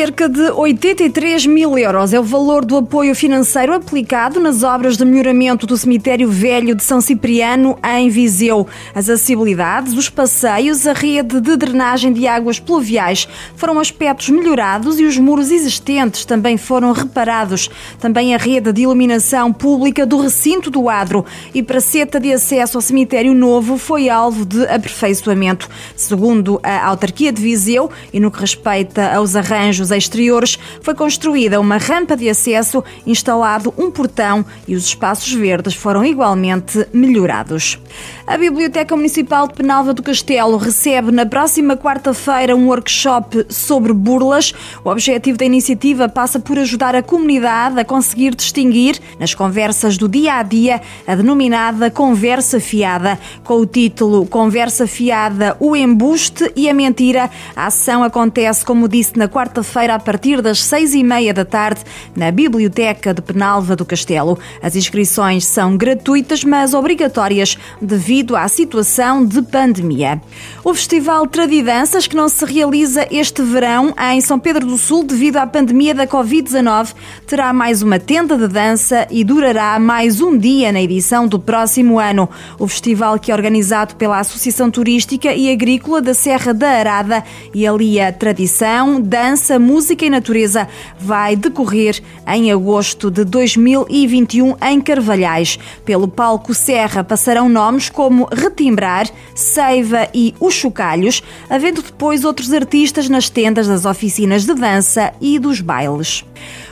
Cerca de 83 mil euros é o valor do apoio financeiro aplicado nas obras de melhoramento do cemitério velho de São Cipriano, em Viseu. As acessibilidades, os passeios, a rede de drenagem de águas pluviais foram aspectos melhorados e os muros existentes também foram reparados. Também a rede de iluminação pública do recinto do Adro e praceta de acesso ao cemitério novo foi alvo de aperfeiçoamento. Segundo a autarquia de Viseu e no que respeita aos arranjos exteriores, foi construída uma rampa de acesso, instalado um portão e os espaços verdes foram igualmente melhorados. A Biblioteca Municipal de Penalva do Castelo recebe na próxima quarta-feira um workshop sobre burlas. O objetivo da iniciativa passa por ajudar a comunidade a conseguir distinguir, nas conversas do dia a dia, a denominada conversa fiada. Com o título Conversa Fiada, o embuste e a mentira, a ação acontece, como disse, na quarta-feira feira a partir das seis e meia da tarde na Biblioteca de Penalva do Castelo. As inscrições são gratuitas, mas obrigatórias devido à situação de pandemia. O Festival Tradidanças, que não se realiza este verão em São Pedro do Sul devido à pandemia da Covid-19, terá mais uma tenda de dança e durará mais um dia na edição do próximo ano. O festival, que é organizado pela Associação Turística e Agrícola da Serra da Arada e alia tradição, dança, Música e Natureza vai decorrer em agosto de 2021 em Carvalhais. Pelo palco Serra passarão nomes como Retimbrar, Seiva e Os Chocalhos, havendo depois outros artistas nas tendas das oficinas de dança e dos bailes.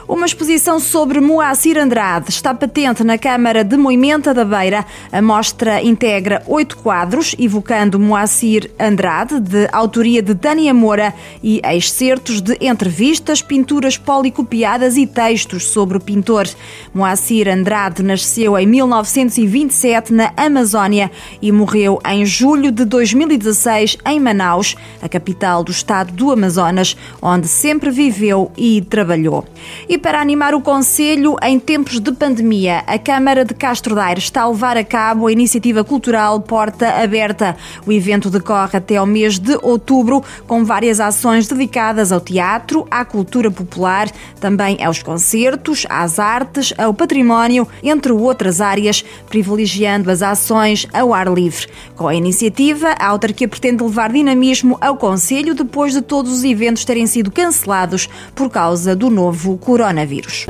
Uma exposição sobre Moacir Andrade está patente na Câmara de Moimenta da Beira. A mostra integra oito quadros, evocando Moacir Andrade, de autoria de Tânia Moura, e excertos de entrevistas, pinturas policopiadas e textos sobre o pintor. Moacir Andrade nasceu em 1927 na Amazónia e morreu em julho de 2016 em Manaus, a capital do estado do Amazonas, onde sempre viveu e trabalhou. E para animar o Conselho em tempos de pandemia, a Câmara de Castro Daire está a levar a cabo a iniciativa cultural Porta Aberta. O evento decorre até ao mês de outubro, com várias ações dedicadas ao teatro, à cultura popular, também aos concertos, às artes, ao património, entre outras áreas, privilegiando as ações ao ar livre. Com a iniciativa, a autarquia pretende levar dinamismo ao Conselho depois de todos os eventos terem sido cancelados por causa do novo coronavírus coronavírus.